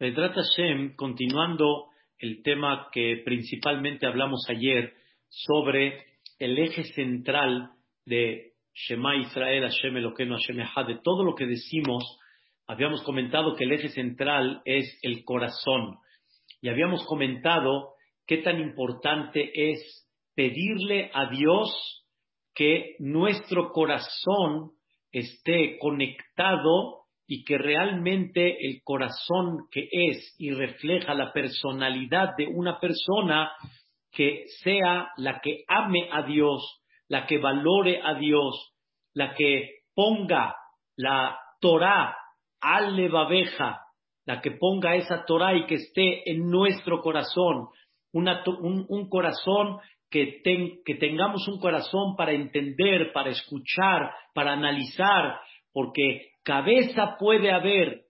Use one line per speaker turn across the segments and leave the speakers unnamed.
Vedrat Hashem, continuando el tema que principalmente hablamos ayer sobre el eje central de Shema Israel, Hashem Eloqueno, Hashem Echad, de todo lo que decimos, habíamos comentado que el eje central es el corazón. Y habíamos comentado qué tan importante es pedirle a Dios que nuestro corazón esté conectado y que realmente el corazón que es y refleja la personalidad de una persona que sea la que ame a Dios, la que valore a Dios, la que ponga la Torah al levabeja, la que ponga esa Torah y que esté en nuestro corazón, un, corazón que, que tengamos un corazón para entender, para escuchar, para analizar, porque cabeza puede haber,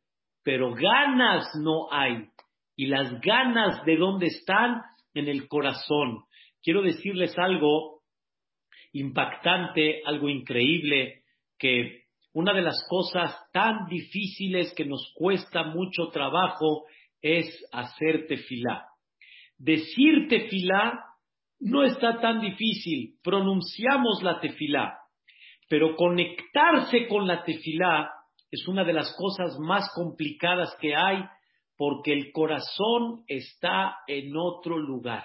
pero ganas no hay. Y las ganas de dónde están en el corazón. Quiero decirles algo impactante, algo increíble, que una de las cosas tan difíciles que nos cuesta mucho trabajo es hacer tefilá. Decir tefilá no está tan difícil, pronunciamos la tefilá, pero conectarse con la tefilá es una de las cosas más complicadas que hay porque el corazón está en otro lugar.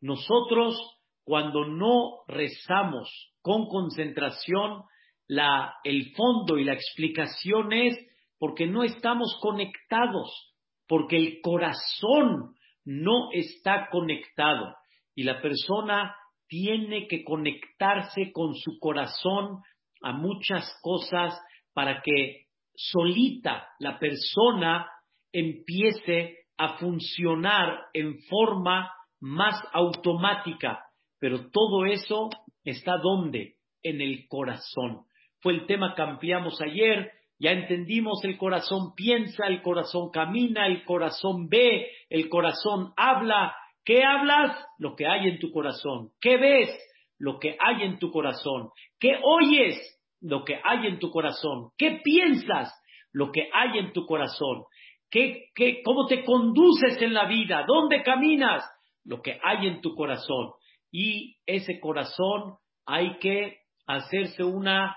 Nosotros, cuando no rezamos con concentración, la, el fondo y la explicación es porque no estamos conectados, porque el corazón no está conectado y la persona tiene que conectarse con su corazón a muchas cosas para que solita la persona empiece a funcionar en forma más automática. Pero todo eso está donde? En el corazón. Fue el tema que ampliamos ayer. Ya entendimos, el corazón piensa, el corazón camina, el corazón ve, el corazón habla. ¿Qué hablas? Lo que hay en tu corazón. ¿Qué ves? Lo que hay en tu corazón. ¿Qué oyes? Lo que hay en tu corazón. ¿Qué piensas? Lo que hay en tu corazón. ¿Qué, qué, cómo te conduces en la vida? ¿Dónde caminas? Lo que hay en tu corazón. Y ese corazón hay que hacerse una,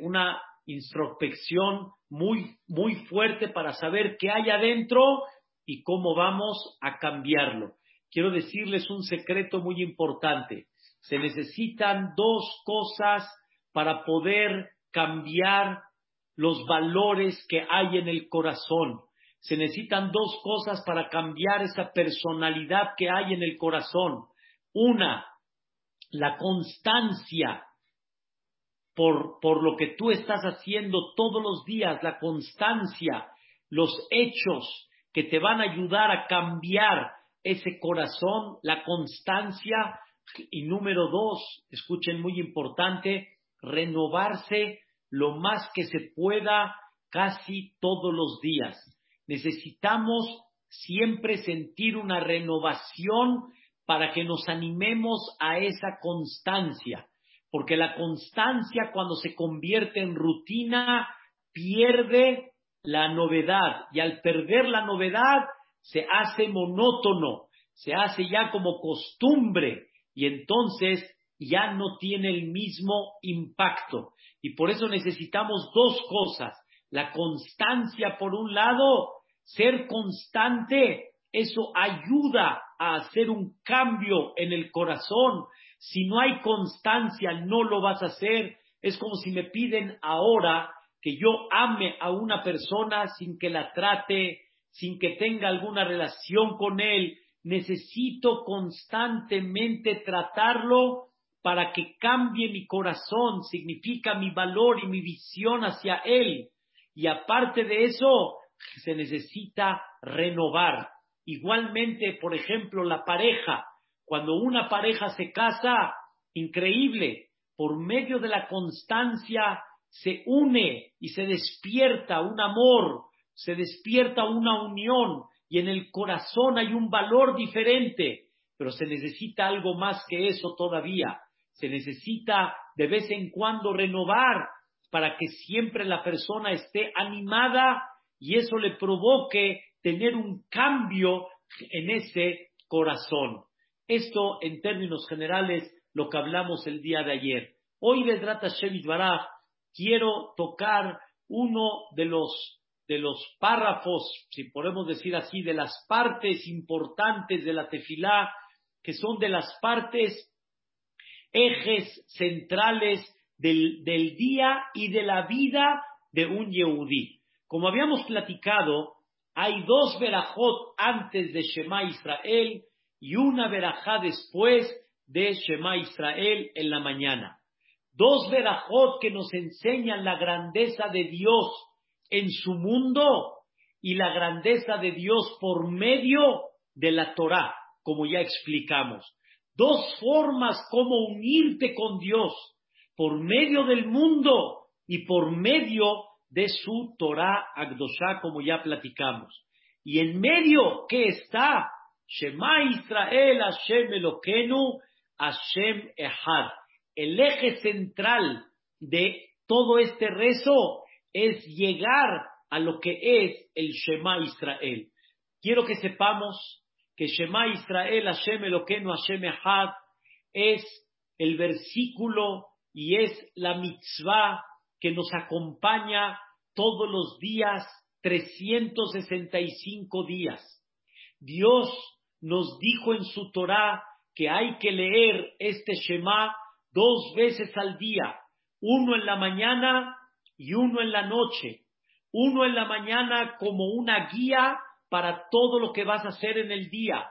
una introspección muy, muy fuerte para saber qué hay adentro y cómo vamos a cambiarlo. Quiero decirles un secreto muy importante. Se necesitan dos cosas para poder cambiar los valores que hay en el corazón. Se necesitan dos cosas para cambiar esa personalidad que hay en el corazón. Una, la constancia por, por lo que tú estás haciendo todos los días, la constancia, los hechos que te van a ayudar a cambiar ese corazón, la constancia. Y número dos, escuchen muy importante, renovarse lo más que se pueda casi todos los días. Necesitamos siempre sentir una renovación para que nos animemos a esa constancia, porque la constancia cuando se convierte en rutina pierde la novedad y al perder la novedad se hace monótono, se hace ya como costumbre y entonces ya no tiene el mismo impacto. Y por eso necesitamos dos cosas. La constancia, por un lado, ser constante, eso ayuda a hacer un cambio en el corazón. Si no hay constancia, no lo vas a hacer. Es como si me piden ahora que yo ame a una persona sin que la trate, sin que tenga alguna relación con él. Necesito constantemente tratarlo para que cambie mi corazón, significa mi valor y mi visión hacia Él. Y aparte de eso, se necesita renovar. Igualmente, por ejemplo, la pareja. Cuando una pareja se casa, increíble, por medio de la constancia se une y se despierta un amor, se despierta una unión y en el corazón hay un valor diferente, pero se necesita algo más que eso todavía se necesita de vez en cuando renovar para que siempre la persona esté animada y eso le provoque tener un cambio en ese corazón. Esto, en términos generales, lo que hablamos el día de ayer. Hoy, de Shevit Baraj, quiero tocar uno de los, de los párrafos, si podemos decir así, de las partes importantes de la tefilá, que son de las partes ejes centrales del, día y de la vida de un Yehudí. Como habíamos platicado, hay dos verajot antes de Shema Israel y una verajá después de Shema Israel en la mañana. Dos verajot que nos enseñan la grandeza de Dios en su mundo y la grandeza de Dios por medio de la Torah, como ya explicamos. Dos formas como unirte con Dios por medio del mundo y por medio de su Torah Agdosha, como ya platicamos. Y en medio, ¿qué está? Shema Israel, Hashem Elokenu, Hashem Ehad. El eje central de todo este rezo es llegar a lo que es el Shema Israel. Quiero que sepamos que Shema Israel, Hashem Elokenu, Hashem Ehad es el versículo y es la mitzvah que nos acompaña todos los días, 365 días. Dios nos dijo en su Torah que hay que leer este Shema dos veces al día, uno en la mañana y uno en la noche. Uno en la mañana como una guía para todo lo que vas a hacer en el día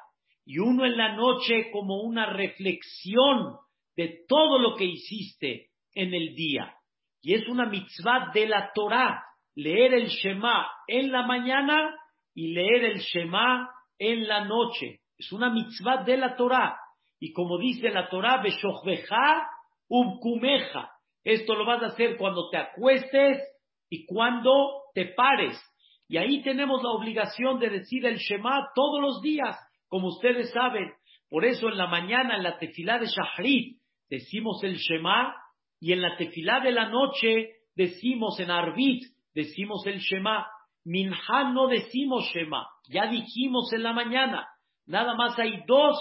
y uno en la noche como una reflexión de todo lo que hiciste en el día. Y es una mitzvah de la Torah, leer el Shema en la mañana y leer el Shema en la noche. Es una mitzvah de la Torah. Y como dice la Torah, Beshochbeja ubkumeja. Esto lo vas a hacer cuando te acuestes y cuando te pares. Y ahí tenemos la obligación de decir el Shema todos los días, como ustedes saben. Por eso en la mañana, en la tefilá de Shahrit, decimos el Shema y en la tefilá de la noche decimos en Arbit, decimos el Shema. Minha no decimos Shema, ya dijimos en la mañana. Nada más hay dos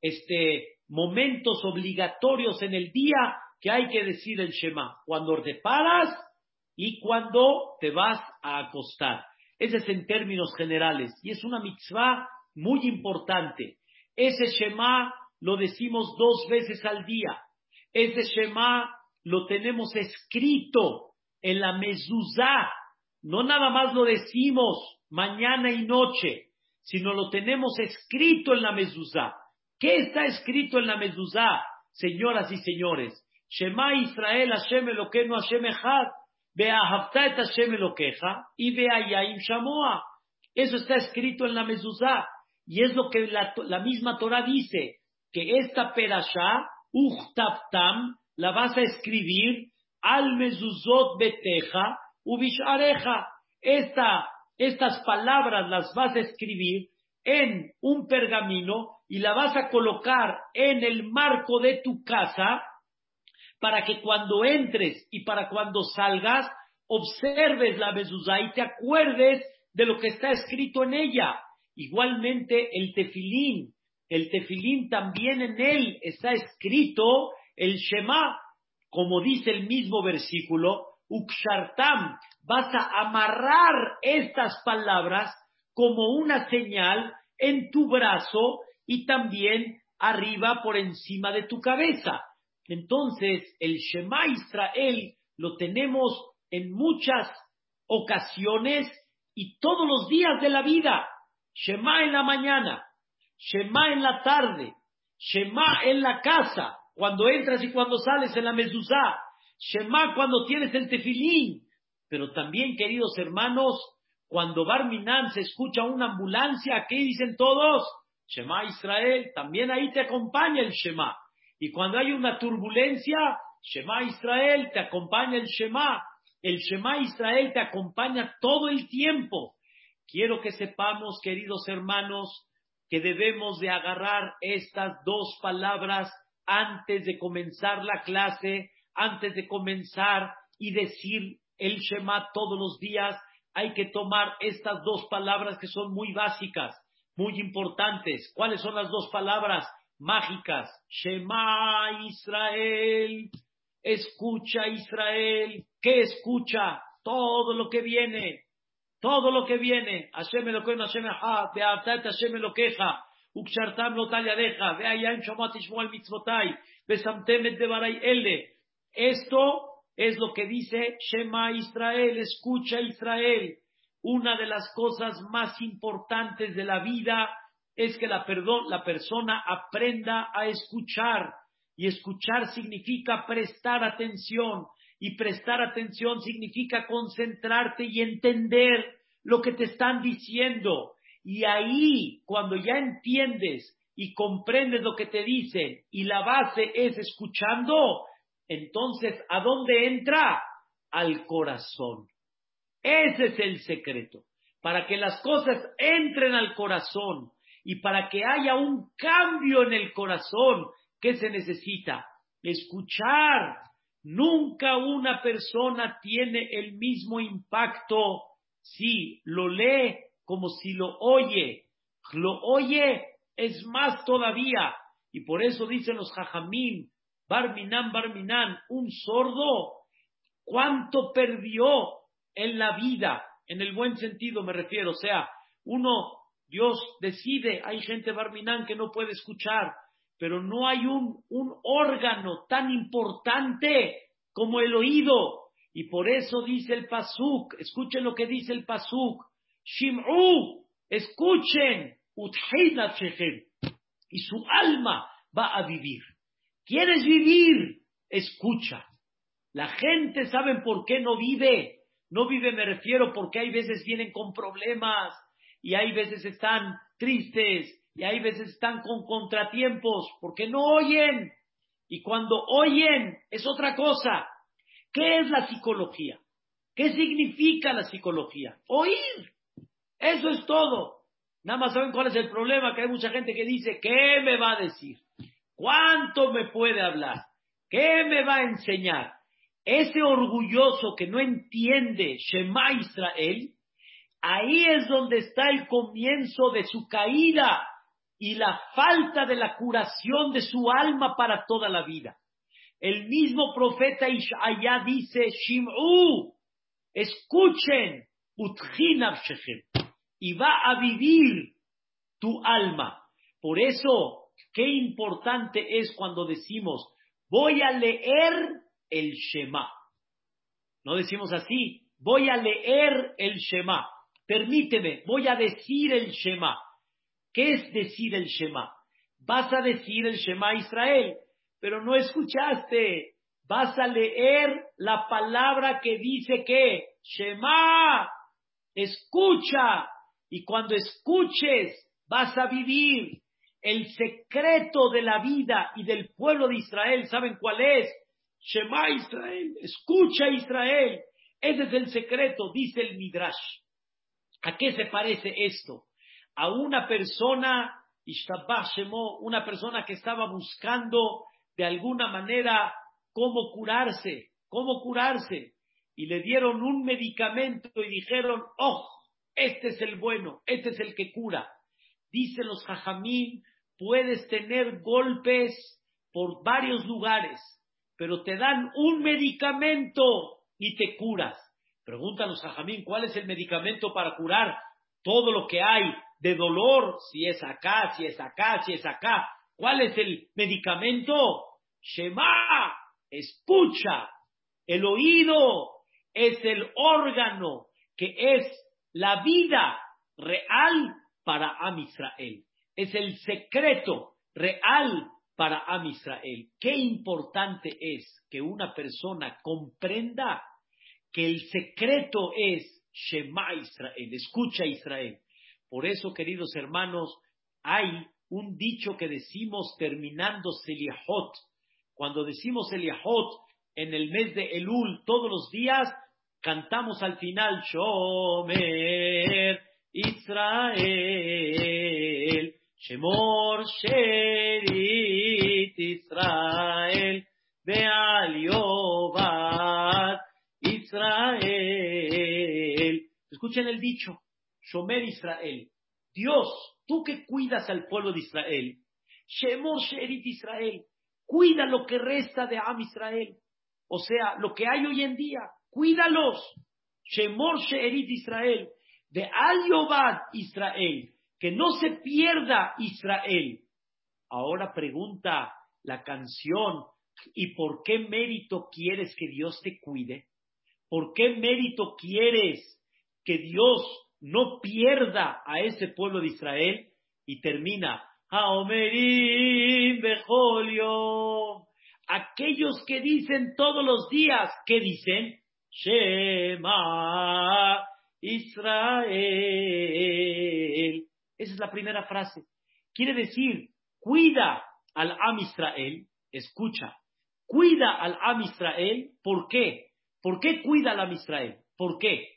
este, momentos obligatorios en el día que hay que decir el Shema. Cuando te paras y cuando te vas a acostar. Ese es en términos generales. Y es una mitzvah muy importante. Ese Shema lo decimos dos veces al día. Ese Shema lo tenemos escrito en la mezuzá. No nada más lo decimos mañana y noche, sino lo tenemos escrito en la mezuzá. ¿Qué está escrito en la mezuzá, señoras y señores? Shema Israel Hashem Elokeinu Hashem Echad. Y. Eso está escrito en la mezuzá. Y es lo que la, la misma Torah dice, que esta perashá Uchtaftam, la vas a escribir al mezuzot beteja ubishareja. Esta, estas palabras las vas a escribir en un pergamino y la vas a colocar en el marco de tu casa para que cuando entres y para cuando salgas observes la mezuzá y te acuerdes de lo que está escrito en ella. Igualmente el tefilín, el tefilín también en él está escrito el Shema, como dice el mismo versículo, Ukshartam, vas a amarrar estas palabras como una señal en tu brazo y también arriba por encima de tu cabeza. Entonces, el Shema Israel lo tenemos en muchas ocasiones y todos los días de la vida. Shema en la mañana, Shema en la tarde, Shema en la casa, cuando entras y cuando sales en la mezuzá, Shema cuando tienes el tefilín. Pero también, queridos hermanos, cuando Barminan se escucha una ambulancia, ¿qué dicen todos? Shema Israel, también ahí te acompaña el Shema. Y cuando hay una turbulencia, Shema Israel, te acompaña el Shema. El Shema Israel te acompaña todo el tiempo. Quiero que sepamos, queridos hermanos, que debemos de agarrar estas dos palabras antes de comenzar la clase, antes de comenzar y decir el Shema todos los días, hay que tomar estas dos palabras que son muy básicas, muy importantes. ¿Cuáles son las dos palabras mágicas? Shema Israel. Escucha Israel. ¿Qué escucha? Todo lo que viene. Todo lo que viene. Hashem lo que Hashem ha, Hashem lo queja. Ukshartam lo talladeja. Veayam shomat ishmoel mitzvotai. Besamtemet de ele. Esto es lo que dice Shema Israel, escucha Israel. Una de las cosas más importantes de la vida es que la, perdón, la persona aprenda a escuchar. Y escuchar significa prestar atención. Y prestar atención significa concentrarte y entender lo que te están diciendo. Y ahí, cuando ya entiendes y comprendes lo que te dicen y la base es escuchando, entonces, ¿a dónde entra? Al corazón. Ese es el secreto. Para que las cosas entren al corazón y para que haya un cambio en el corazón, ¿qué se necesita? Escuchar. Nunca una persona tiene el mismo impacto si lo lee como si lo oye. Lo oye es más todavía. Y por eso dicen los jajamín, Barminan, Barminan, un sordo, ¿cuánto perdió en la vida? En el buen sentido me refiero, o sea, uno, Dios decide, hay gente Barminan que no puede escuchar, pero no hay un, un órgano tan importante como el oído. Y por eso dice el Pasuk, escuchen lo que dice el Pasuk, Shim'u, escuchen, y su alma va a vivir. ¿Quieres vivir? Escucha. La gente sabe por qué no vive. No vive, me refiero, porque hay veces vienen con problemas y hay veces están tristes y hay veces están con contratiempos porque no oyen. Y cuando oyen es otra cosa. ¿Qué es la psicología? ¿Qué significa la psicología? Oír. Eso es todo. Nada más saben cuál es el problema, que hay mucha gente que dice, ¿qué me va a decir? ¿Cuánto me puede hablar? ¿Qué me va a enseñar? Ese orgulloso que no entiende Shema Israel, ahí es donde está el comienzo de su caída y la falta de la curación de su alma para toda la vida. El mismo profeta Ishaya dice, Shim'u, escuchen, y va a vivir tu alma. Por eso Qué importante es cuando decimos, voy a leer el Shema. No decimos así, voy a leer el Shema. Permíteme, voy a decir el Shema. ¿Qué es decir el Shema? Vas a decir el Shema Israel, pero no escuchaste. Vas a leer la palabra que dice que Shema, escucha. Y cuando escuches, vas a vivir el secreto de la vida y del pueblo de Israel, ¿saben cuál es? Shema Israel, escucha Israel. Ese es el secreto, dice el Midrash. ¿A qué se parece esto? A una persona, una persona que estaba buscando de alguna manera cómo curarse, cómo curarse. Y le dieron un medicamento y dijeron, oh, este es el bueno, este es el que cura. Dicen los jajamín, puedes tener golpes por varios lugares, pero te dan un medicamento y te curas. Pregúntanos a Jamín, ¿cuál es el medicamento para curar todo lo que hay de dolor? Si es acá, si es acá, si es acá. ¿Cuál es el medicamento? Shema, escucha. El oído es el órgano que es la vida real para Am Israel es el secreto real para Am Israel. Qué importante es que una persona comprenda que el secreto es Shema Israel, escucha Israel. Por eso, queridos hermanos, hay un dicho que decimos terminando Seliahot. Cuando decimos Seliahot en el mes de Elul todos los días, cantamos al final Shomer Israel. Shemor Sherit Israel, Beal Israel. el dicho, Shomer Israel, Dios, tú que cuidas al pueblo de Israel, Shemor Sherit Israel, cuida lo que resta de Am Israel, o sea, lo que hay hoy en día, cuídalos. Shemor Sherit Israel, de Al Israel, que no se pierda Israel. Ahora pregunta la canción, ¿y por qué mérito quieres que Dios te cuide? ¿Por qué mérito quieres que Dios no pierda a ese pueblo de Israel? Y termina, Haomerim Bejolio. Aquellos que dicen todos los días, ¿qué dicen? Shema Israel. Esa es la primera frase. Quiere decir, cuida al Am Israel, escucha, cuida al Am Israel, ¿por qué? ¿Por qué cuida al Am Israel? ¿Por qué?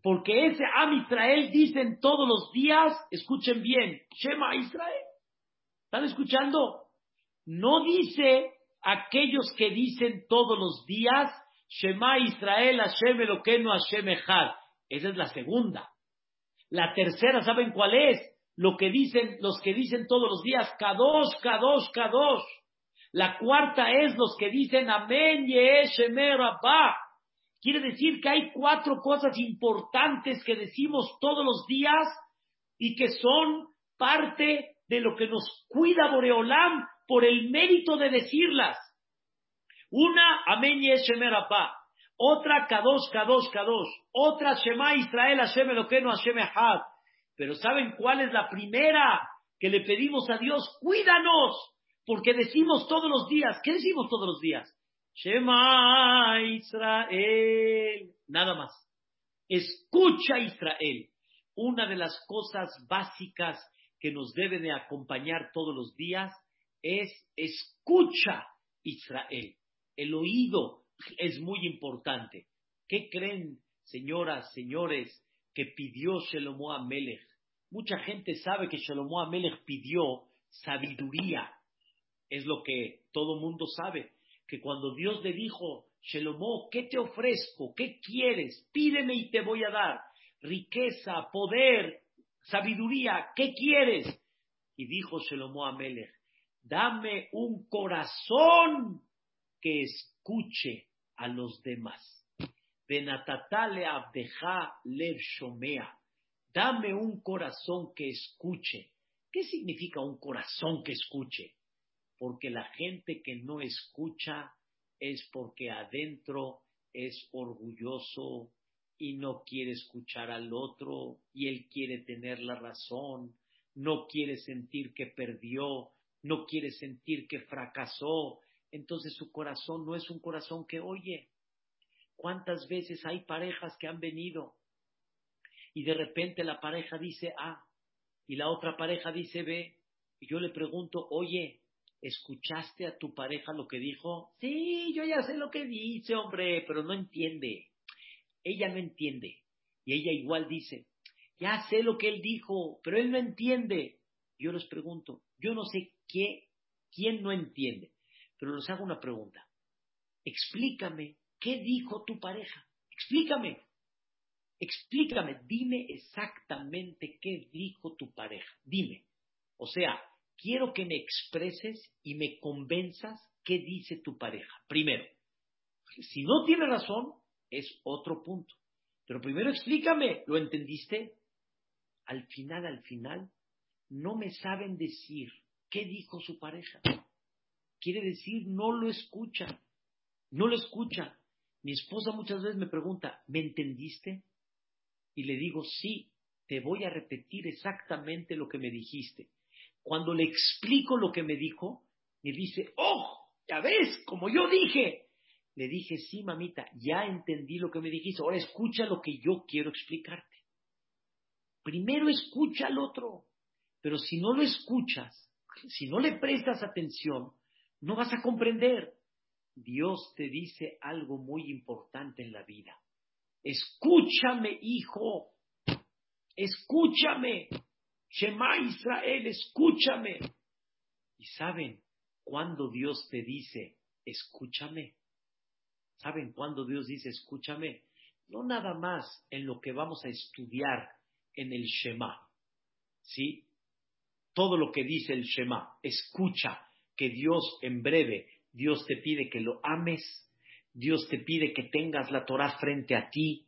Porque ese Am Israel dicen todos los días, escuchen bien, Shema Israel. ¿Están escuchando? No dice aquellos que dicen todos los días, Shema Israel, Hashem Eloqueno, Hashem Echad. Esa es la segunda. La tercera, ¿saben cuál es? Lo que dicen, los que dicen todos los días, Kadosh, Kadosh, Kadosh. La cuarta es los que dicen Amén, Yeheshemer, Abba. Quiere decir que hay cuatro cosas importantes que decimos todos los días y que son parte de lo que nos cuida Boreolam por el mérito de decirlas. Una, Amén Yeheshemer, Abba otra Kadosh, Kadosh, Kadosh, otra Shema Israel, Hashem Eloqueno, Hashem Echad. Pero ¿saben cuál es la primera que le pedimos a Dios? Cuídanos, porque decimos todos los días, ¿qué decimos todos los días? Shema Israel, nada más. Escucha Israel. Una de las cosas básicas que nos debe de acompañar todos los días es escucha Israel. El oído es muy importante. ¿Qué creen, señoras, señores, que pidió Shelomo Amelech? Mucha gente sabe que Shelomo Amelech pidió sabiduría. Es lo que todo mundo sabe. Que cuando Dios le dijo, Shelomo, ¿qué te ofrezco? ¿Qué quieres? Pídeme y te voy a dar. Riqueza, poder, sabiduría, ¿qué quieres? Y dijo Shelomo Amelech, dame un corazón que escuche a los demás. Benatatale abdeja lev shomea. Dame un corazón que escuche. ¿Qué significa un corazón que escuche? Porque la gente que no escucha es porque adentro es orgulloso y no quiere escuchar al otro y él quiere tener la razón, no quiere sentir que perdió, no quiere sentir que fracasó, entonces su corazón no es un corazón que oye. ¿Cuántas veces hay parejas que han venido y de repente la pareja dice A y la otra pareja dice B? Y yo le pregunto, oye, ¿escuchaste a tu pareja lo que dijo? Sí, yo ya sé lo que dice, hombre, pero no entiende. Ella no entiende. Y ella igual dice, ya sé lo que él dijo, pero él no entiende. Yo les pregunto, yo no sé qué, quién no entiende. Pero les hago una pregunta. Explícame, ¿qué dijo tu pareja? Explícame. Explícame, dime exactamente qué dijo tu pareja. Dime. O sea, quiero que me expreses y me convenzas qué dice tu pareja. Primero, si no tiene razón, es otro punto. Pero primero explícame, ¿lo entendiste? Al final, al final, no me saben decir qué dijo su pareja quiere decir no lo escucha, no lo escucha. Mi esposa muchas veces me pregunta, ¿me entendiste? Y le digo, sí, te voy a repetir exactamente lo que me dijiste. Cuando le explico lo que me dijo, me dice, oh, ya ves, como yo dije. Le dije, sí, mamita, ya entendí lo que me dijiste, ahora escucha lo que yo quiero explicarte. Primero escucha al otro, pero si no lo escuchas, si no le prestas atención, no vas a comprender. Dios te dice algo muy importante en la vida. Escúchame, hijo. Escúchame. Shema Israel, escúchame. Y saben cuando Dios te dice, escúchame. ¿Saben cuándo Dios dice, escúchame? no nada más en lo que vamos a estudiar en el Shema, ¿sí? Todo lo que dice el Shema, escucha que Dios en breve, Dios te pide que lo ames, Dios te pide que tengas la Torah frente a ti,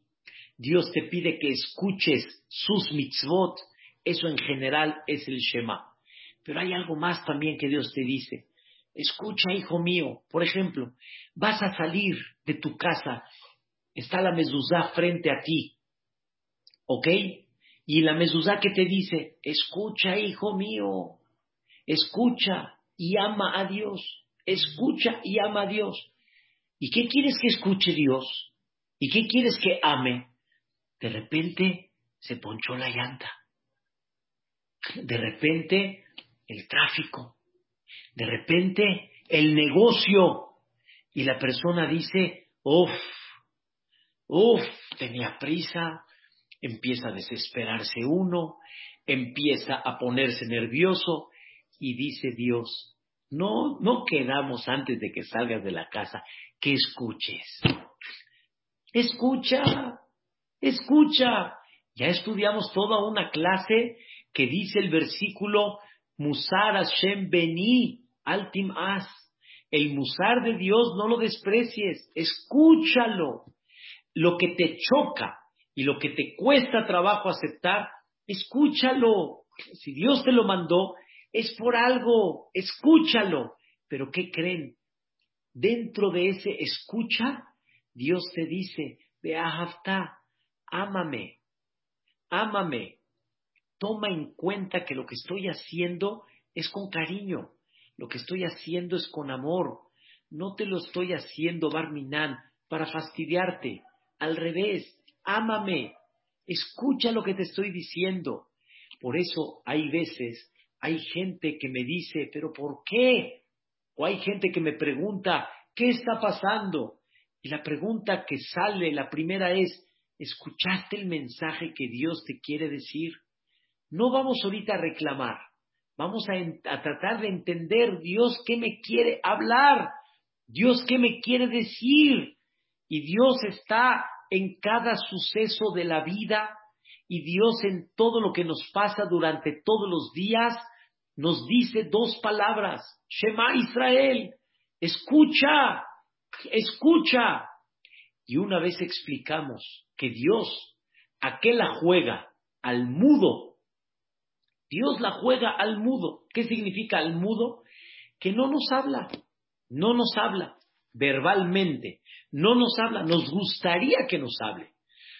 Dios te pide que escuches sus mitzvot, eso en general es el Shema. Pero hay algo más también que Dios te dice. Escucha, hijo mío, por ejemplo, vas a salir de tu casa, está la mezuzá frente a ti, ¿ok? Y la mezuzá que te dice, escucha, hijo mío, escucha y ama a Dios, escucha y ama a Dios. ¿Y qué quieres que escuche Dios? ¿Y qué quieres que ame? De repente se ponchó la llanta. De repente el tráfico. De repente el negocio. Y la persona dice, uff, uff, tenía prisa, empieza a desesperarse uno, empieza a ponerse nervioso y dice Dios, no, no quedamos antes de que salgas de la casa que escuches. Escucha, escucha. Ya estudiamos toda una clase que dice el versículo Musar Hashem Beni Altim As. El musar de Dios no lo desprecies, escúchalo. Lo que te choca, y lo que te cuesta trabajo aceptar, escúchalo. Si Dios te lo mandó, es por algo, escúchalo. Pero ¿qué creen? Dentro de ese escucha, Dios te dice, Beahavta, ámame, ámame. Toma en cuenta que lo que estoy haciendo es con cariño, lo que estoy haciendo es con amor. No te lo estoy haciendo, Barminan, para fastidiarte. Al revés, ámame, escucha lo que te estoy diciendo. Por eso hay veces, hay gente que me dice, pero ¿por qué? O hay gente que me pregunta, ¿qué está pasando? Y la pregunta que sale, la primera es, ¿escuchaste el mensaje que Dios te quiere decir? No vamos ahorita a reclamar, vamos a, tratar de entender Dios qué me quiere hablar, Dios qué me quiere decir. Y Dios está en cada suceso de la vida y Dios en todo lo que nos pasa durante todos los días nos dice dos palabras, Shema Israel, escucha, escucha. Y una vez explicamos que Dios, ¿a qué la juega? Al mudo. Dios la juega al mudo. ¿Qué significa al mudo? Que no nos habla, no nos habla verbalmente, no nos habla, nos gustaría que nos hable,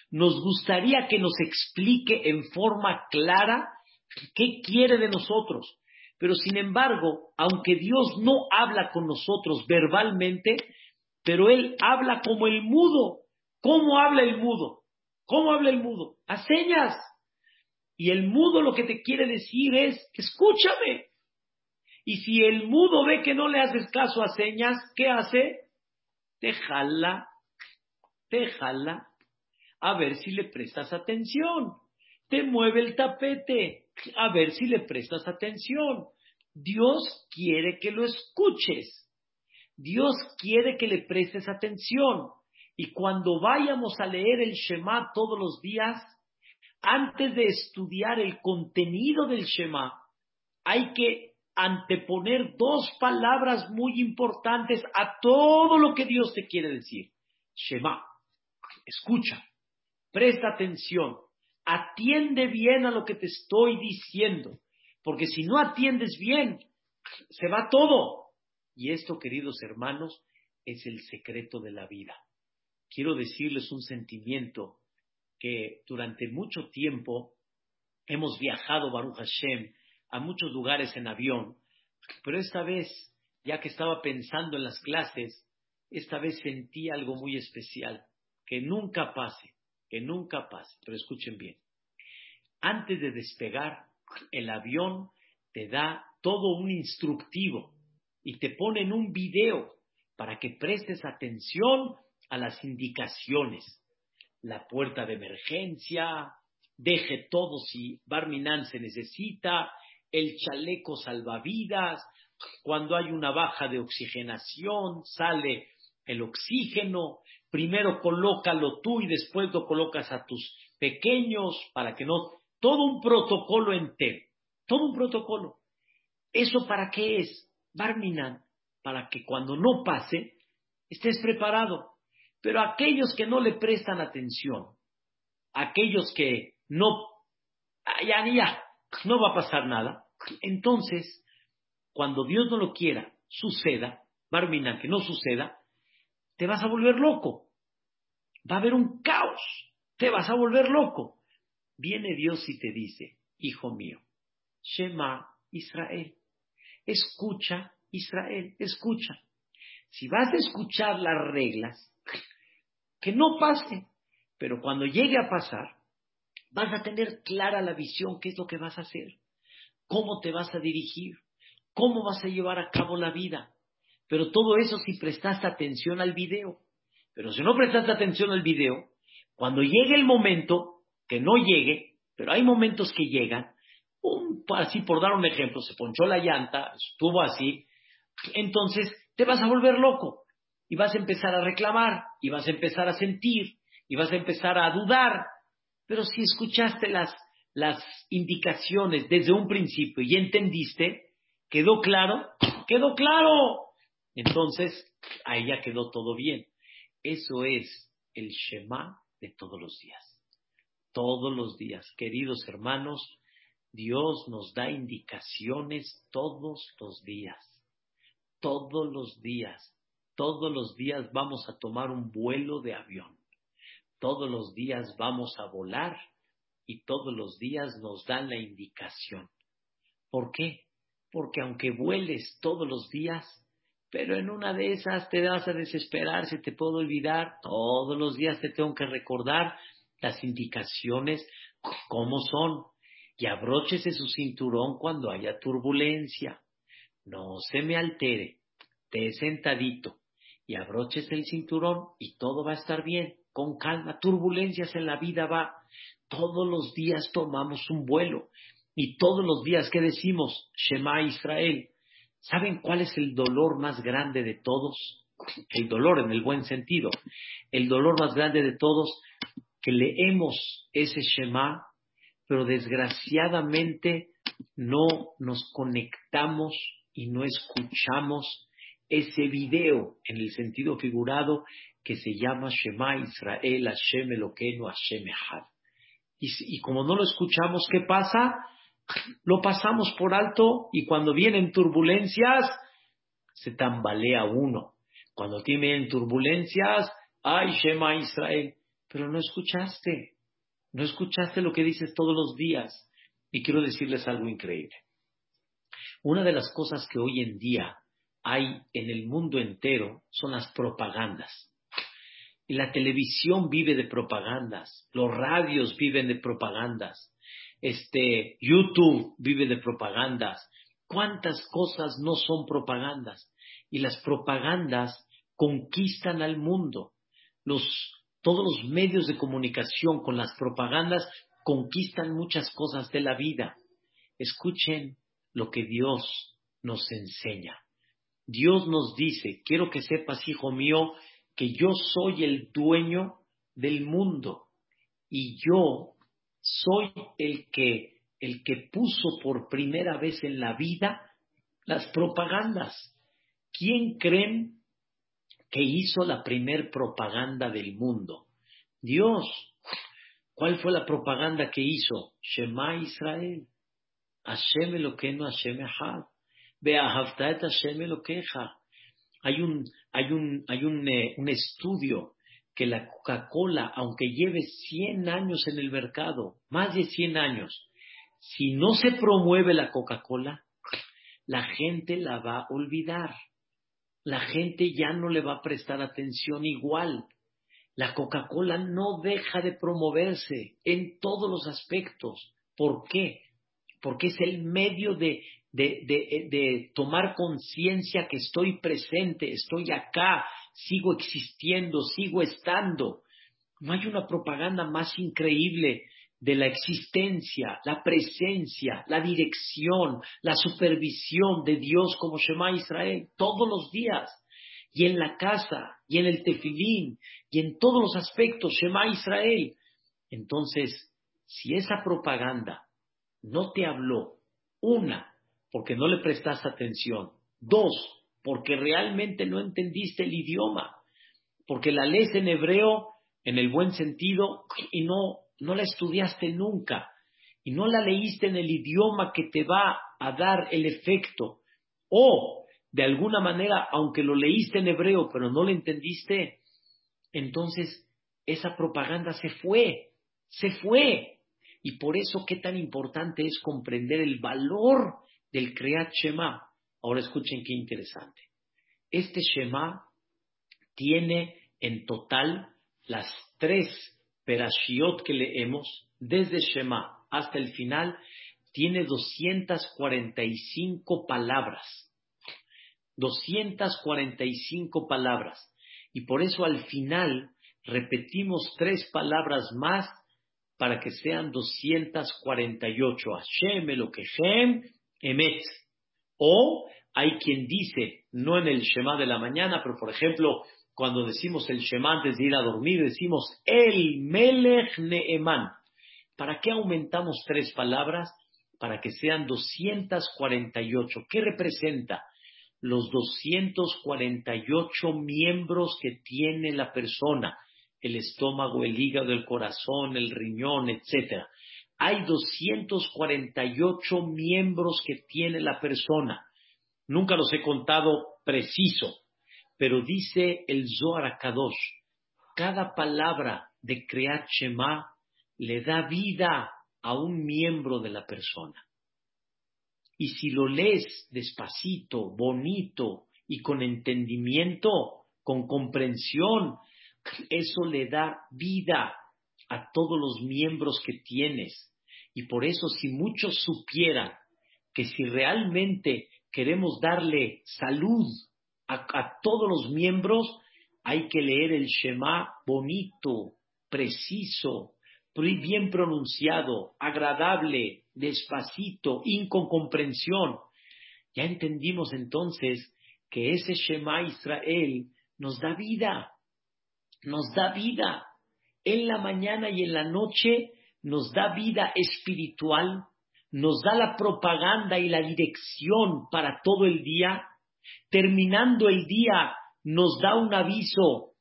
nos gustaría que nos explique en forma clara qué quiere de nosotros. Pero sin embargo, aunque Dios no habla con nosotros verbalmente, pero Él habla como el mudo. ¿Cómo habla el mudo? ¿Cómo habla el mudo? A señas. Y el mudo lo que te quiere decir es, escúchame. Y si el mudo ve que no le haces caso a señas, ¿qué hace? te jala, te jala, a ver si le prestas atención, te mueve el tapete, a ver si le prestas atención. Dios quiere que lo escuches, Dios quiere que le prestes atención. Y cuando vayamos a leer el Shema todos los días, antes de estudiar el contenido del Shema, hay que anteponer dos palabras muy importantes a todo lo que Dios te quiere decir. Shema, escucha, presta atención, atiende bien a lo que te estoy diciendo, porque si no atiendes bien, se va todo. Y esto, queridos hermanos, es el secreto de la vida. Quiero decirles un sentimiento que durante mucho tiempo hemos viajado, Baruch Hashem, a muchos lugares en avión, pero esta vez, ya que estaba pensando en las clases, esta vez sentí algo muy especial, que nunca pase, que nunca pase, pero escuchen bien. Antes de despegar, el avión te da todo un instructivo y te pone en un video para que prestes atención a las indicaciones. La puerta de emergencia, deje todo si Barminan se necesita, el chaleco salvavidas, cuando hay una baja de oxigenación, sale el oxígeno, primero colócalo tú y después lo colocas a tus pequeños para que no... Todo un protocolo entero, todo un protocolo. ¿Eso para qué es? Barminan, para que cuando no pase, estés preparado. Pero aquellos que no le prestan atención, aquellos que no, ya, ya, no va a pasar nada, entonces, cuando Dios no lo quiera, suceda, Barminan, que no suceda, te vas a volver loco. Va a haber un caos. Te vas a volver loco. Viene Dios y te dice, hijo mío, Shema Israel, escucha Israel, escucha. Si vas a escuchar las reglas, que no pase, pero cuando llegue a pasar, vas a tener clara la visión, qué es lo que vas a hacer, cómo te vas a dirigir, cómo vas a llevar a cabo la vida. Pero todo eso si prestaste atención al video. Pero si no prestaste atención al video, cuando llegue el momento, que no llegue, pero hay momentos que llegan, así por dar un ejemplo, se ponchó la llanta, estuvo así, entonces te vas a volver loco y vas a empezar a reclamar y vas a empezar a sentir y vas a empezar a dudar. Pero si escuchaste las, las indicaciones desde un principio y entendiste, quedó claro, quedó claro. Entonces, ahí ya quedó todo bien. Eso es el Shema de todos los días. Todos los días, queridos hermanos, Dios nos da indicaciones todos los días. Todos los días. Todos los días vamos a tomar un vuelo de avión. Todos los días vamos a volar y todos los días nos dan la indicación. ¿Por qué? Porque aunque vueles todos los días, pero en una de esas te vas a desesperar, se te puede olvidar, todos los días te tengo que recordar las indicaciones, cómo son, y abróchese su cinturón cuando haya turbulencia, no se me altere, te sentadito, y abróchese el cinturón y todo va a estar bien, con calma, turbulencias en la vida va, todos los días tomamos un vuelo, y todos los días que decimos, Shema Israel, ¿Saben cuál es el dolor más grande de todos? El dolor en el buen sentido. El dolor más grande de todos que leemos ese Shema, pero desgraciadamente no nos conectamos y no escuchamos ese video en el sentido figurado que se llama Shema Israel Hashem Elokeinu Hashem Echad. Y, y como no lo escuchamos, ¿qué pasa? lo pasamos por alto y cuando vienen turbulencias, se tambalea uno. Cuando tienen turbulencias, ay, Shema Israel, pero no escuchaste, no escuchaste lo que dices todos los días. Y quiero decirles algo increíble. Una de las cosas que hoy en día hay en el mundo entero son las propagandas. Y la televisión vive de propagandas, los radios viven de propagandas, este, YouTube vive de propagandas. ¿Cuántas cosas no son propagandas? Y las propagandas conquistan al mundo. Todos los medios de comunicación con las propagandas conquistan muchas cosas de la vida. Escuchen lo que Dios nos enseña. Dios nos dice, quiero que sepas, hijo mío, que yo soy el dueño del mundo y yo soy el que, el que puso por primera vez en la vida las propagandas. ¿Quién creen que hizo la primer propaganda del mundo? Dios. ¿Cuál fue la propaganda que hizo? Shema Israel. Hashem Elokeinu Hashem Echad. Hay un, hay un, hay un, eh, un estudio que la Coca-Cola, aunque lleve 100 años en el mercado, más de 100 años, si no se promueve la Coca-Cola, la gente la va a olvidar. La gente ya no le va a prestar atención igual. La Coca-Cola no deja de promoverse en todos los aspectos. ¿Por qué? Porque es el medio de, de, de, de tomar conciencia que estoy presente, estoy acá, sigo existiendo, sigo estando. No hay una propaganda más increíble de la existencia, la presencia, la dirección, la supervisión de Dios como Shema Israel todos los días. y en la casa, y en el tefilín, y en todos los aspectos, Shema Israel. Entonces, si esa propaganda no te habló, una, porque no le prestas atención, dos, porque realmente no entendiste el idioma, porque la lees en hebreo en el buen sentido y no, no la estudiaste nunca, y no la leíste en el idioma que te va a dar el efecto, o de alguna manera, aunque lo leíste en hebreo pero no lo entendiste, entonces esa propaganda se fue, se fue. Y por eso qué tan importante es comprender el valor del Kriyat Shema. Ahora escuchen qué interesante. Este Shema tiene en total las tres perashiot que leemos, desde Shema hasta el final, tiene 245 palabras. 245 palabras. Y por eso al final repetimos tres palabras más para que sean 248. Hashem, Elokehem, Emet. O hay quien dice, no en el Shema de la mañana, pero por ejemplo, cuando decimos el Shema antes de ir a dormir, decimos el Melech Neeman. ¿Para qué aumentamos tres palabras? Para que sean 248. ¿Qué representa? Los 248 miembros que tiene la persona, el estómago, el hígado, el corazón, el riñón, etc. Hay 248 miembros que tiene la persona. Nunca los he contado preciso, pero dice el Zohar Kadosh, cada palabra de Kriyat Shema le da vida a un miembro de la persona. Y si lo lees despacito, bonito y con entendimiento, con comprensión, eso le da vida a todos los miembros que tienes. Y por eso si muchos supieran que si realmente queremos darle salud a, todos los miembros, hay que leer el Shema bonito, preciso, bien pronunciado, agradable, despacito, y con comprensión. Ya entendimos entonces que ese Shema Israel nos da vida, nos da vida. En la mañana y en la noche nos da vida espiritual, nos da la propaganda y la dirección para todo el día. Terminando el día nos da un aviso.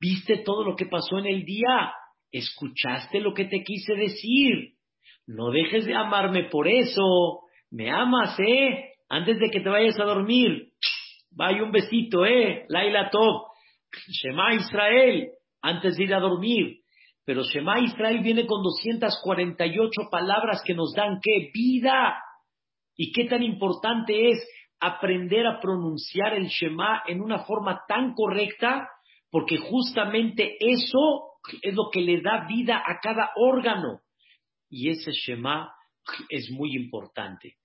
¿Viste todo lo que pasó en el día? ¿Escuchaste lo que te quise decir? No dejes de amarme por eso. Me amas, ¿eh? Antes de que te vayas a dormir. Vaya un besito, ¿eh? Laila Top. Shema Israel. Antes de ir a dormir. Pero Shema Israel viene con 248 palabras que nos dan qué? Vida. Y qué tan importante es aprender a pronunciar el Shema en una forma tan correcta, porque justamente eso es lo que le da vida a cada órgano. Y ese Shema es muy importante.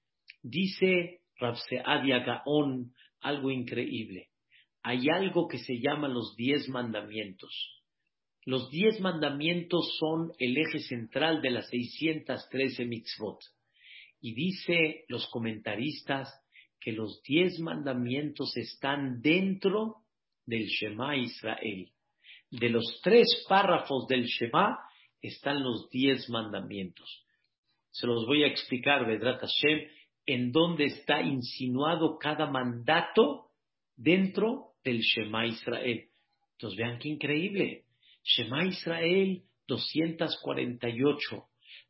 Dice Rabseadia Gaon algo increíble. Hay algo que se llama los diez mandamientos. Los diez mandamientos son el eje central de las 613 mitzvot. Y dice los comentaristas que los diez mandamientos están dentro del Shema Israel de los tres párrafos del Shema están los diez mandamientos. Se los voy a explicar, Vedrat Hashem, en dónde está insinuado cada mandato dentro del Shema Israel. Entonces vean qué increíble. Shema Israel 248.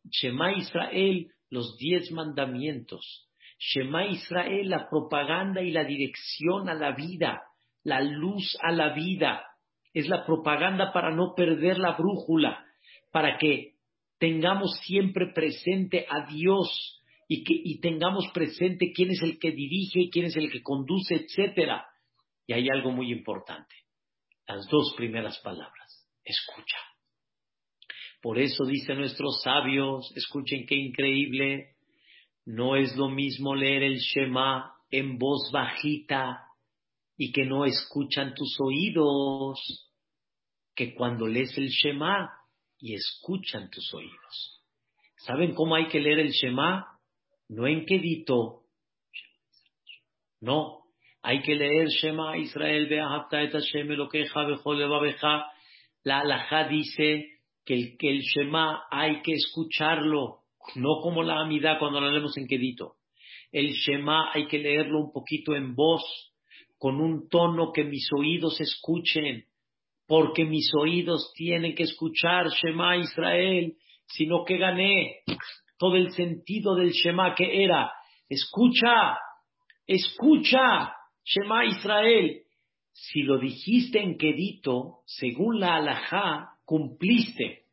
Shema Israel los diez mandamientos. Shema Israel la propaganda y la dirección a la vida, la luz a la vida es la propaganda para no perder la brújula, para que tengamos siempre presente a Dios y que y tengamos presente quién es el que dirige, quién es el que conduce, etcétera. Y hay algo muy importante, las dos primeras palabras, escucha. Por eso dicen nuestros sabios, escuchen qué increíble, no es lo mismo leer el Shema en voz bajita y que no escuchan tus oídos, que cuando lees el Shema y escuchan tus oídos. ¿Saben cómo hay que leer el Shema? No en quedito, no, Hay que leer Shema Israel, Beahavta et Hashem Elokeja, Beja. La halajá dice que el, que el Shema hay que escucharlo, no como la amidad cuando lo leemos en quedito. El Shema hay que leerlo un poquito en voz, con un tono que mis oídos escuchen, porque mis oídos tienen que escuchar Shema Israel, sino que gané todo el sentido del Shema que era, escucha, escucha, Shema Israel. Si lo dijiste en quedito, según la alajá, cumpliste.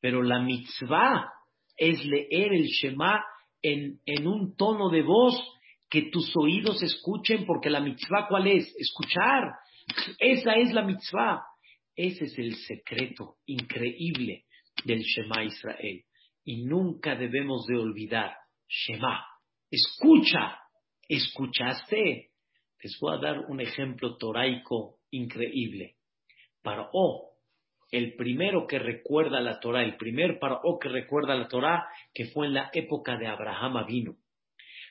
Pero la mitzvah es leer el Shema en, un tono de voz que tus oídos escuchen, porque la mitzvah, ¿cuál es? Escuchar. Esa es la mitzvah. Ese es el secreto increíble del Shema Israel. Y nunca debemos de olvidar, Shema, escucha, ¿escuchaste? Les voy a dar un ejemplo toraico increíble. Paró, el primero que recuerda la Torah, el primer Paró que recuerda la Torah, que fue en la época de Abraham vino.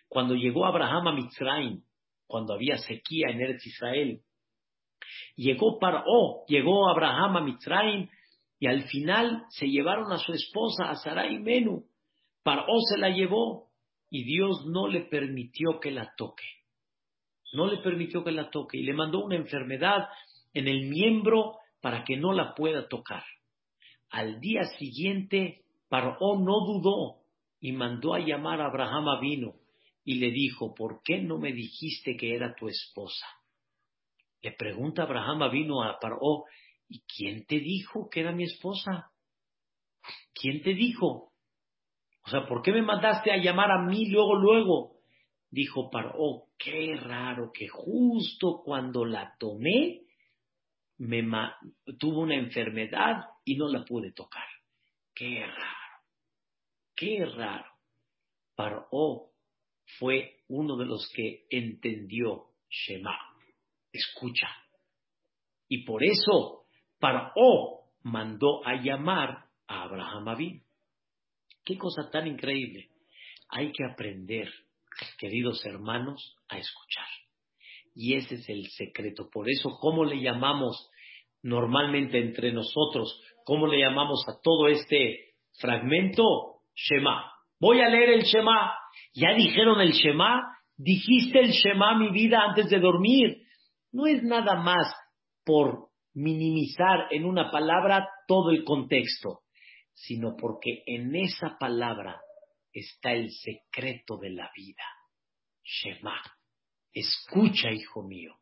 Cuando llegó Abraham a Mitzrayim, cuando había sequía en Eretz Israel, llegó Paró, llegó Abraham a Mitzrayim y al final se llevaron a su esposa, a Sarai Menú. Paró se la llevó y Dios no le permitió que la toque no le permitió que la toque y le mandó una enfermedad en el miembro para que no la pueda tocar. Al día siguiente, Paró no dudó y mandó a llamar a Abraham Avino y le dijo, ¿por qué no me dijiste que era tu esposa? Le pregunta Abraham Avino a Paró, ¿y quién te dijo que era mi esposa? ¿Quién te dijo? O sea, ¿por qué me mandaste a llamar a mí luego, luego? Dijo Paró, qué raro que justo cuando la tomé, me tuvo una enfermedad y no la pude tocar. Qué raro, qué raro. Paró fue uno de los que entendió Shema, escucha. Y por eso Paró mandó a llamar a Abraham Abin. Qué cosa tan increíble. Hay que aprender queridos hermanos, a escuchar. Y ese es el secreto. Por eso, ¿cómo le llamamos normalmente entre nosotros? ¿Cómo le llamamos a todo este fragmento? Shema. Voy a leer el Shema. ¿Ya dijeron el Shema? Dijiste el Shema mi vida antes de dormir. No es nada más por minimizar en una palabra todo el contexto, sino porque en esa palabra está el secreto de la vida. Shema. Escucha, hijo mío.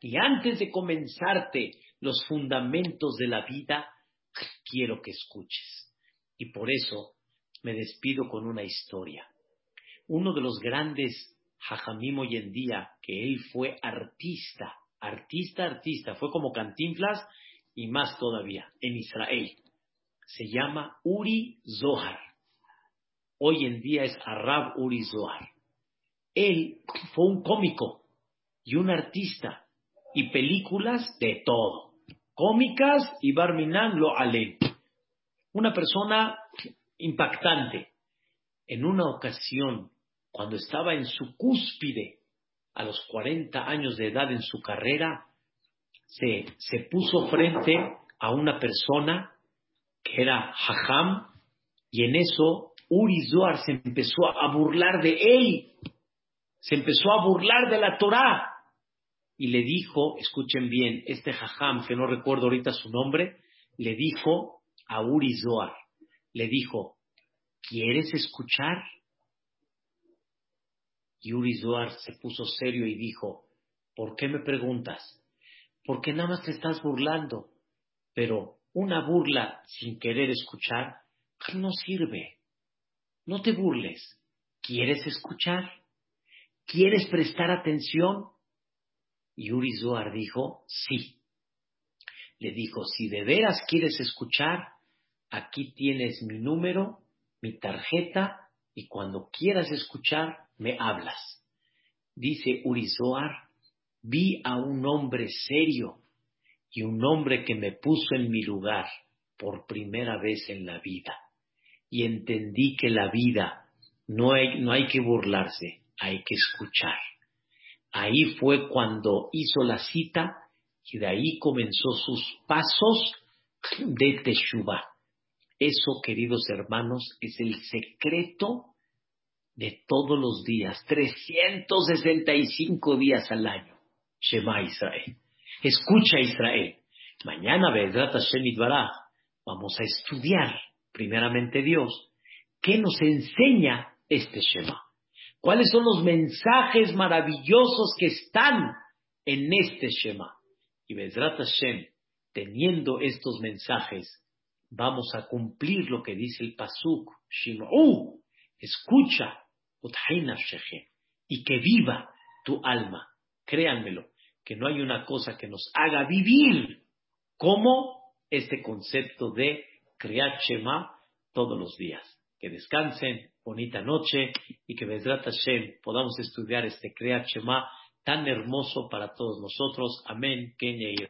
Y antes de comenzarte los fundamentos de la vida, quiero que escuches. Y por eso me despido con una historia. Uno de los grandes Jajamim hoy en día, que él fue artista, artista, artista, fue como Cantinflas y más todavía, en Israel. Se llama Uri Zohar hoy en día es Arab Uri Zohar. Él fue un cómico y un artista y películas de todo. Cómicas y Barminan lo alén. Una persona impactante. En una ocasión, cuando estaba en su cúspide, a los 40 años de edad en su carrera, se, se puso frente a una persona que era Hajam, y en eso Uri Zohar se empezó a burlar de él, se empezó a burlar de la Torá. Y le dijo, escuchen bien, este jajam, que no recuerdo ahorita su nombre, le dijo a Uri Zohar, le dijo, ¿quieres escuchar? Y Uri Zohar se puso serio y dijo, ¿por qué me preguntas? Porque nada más te estás burlando, pero una burla sin querer escuchar no sirve. No te burles. ¿Quieres escuchar? ¿Quieres prestar atención? Y Uri Zohar dijo, sí. Le dijo, si de veras quieres escuchar, aquí tienes mi número, mi tarjeta, y cuando quieras escuchar, me hablas. Dice Uri Zohar, vi a un hombre serio y un hombre que me puso en mi lugar por primera vez en la vida y entendí que la vida no hay, no hay que burlarse, hay que escuchar. Ahí fue cuando hizo la cita y de ahí comenzó sus pasos de Teshuvah. Eso, queridos hermanos, es el secreto de todos los días, 365 días al año. Shema Israel. Escucha Israel. Mañana, Bedrat Hashem vamos a estudiar, primeramente Dios, qué nos enseña este Shema. ¿Cuáles son los mensajes maravillosos que están en este Shema? Y Bedrat Hashem, teniendo estos mensajes, vamos a cumplir lo que dice el Pasuk, Shim'u, escucha, y que viva tu alma. Créanmelo, que no hay una cosa que nos haga vivir como este concepto de Kriyat Shema todos los días. Que descansen, bonita noche y que Bezrat Hashem podamos estudiar este Kriyat Shema tan hermoso para todos nosotros. Amén.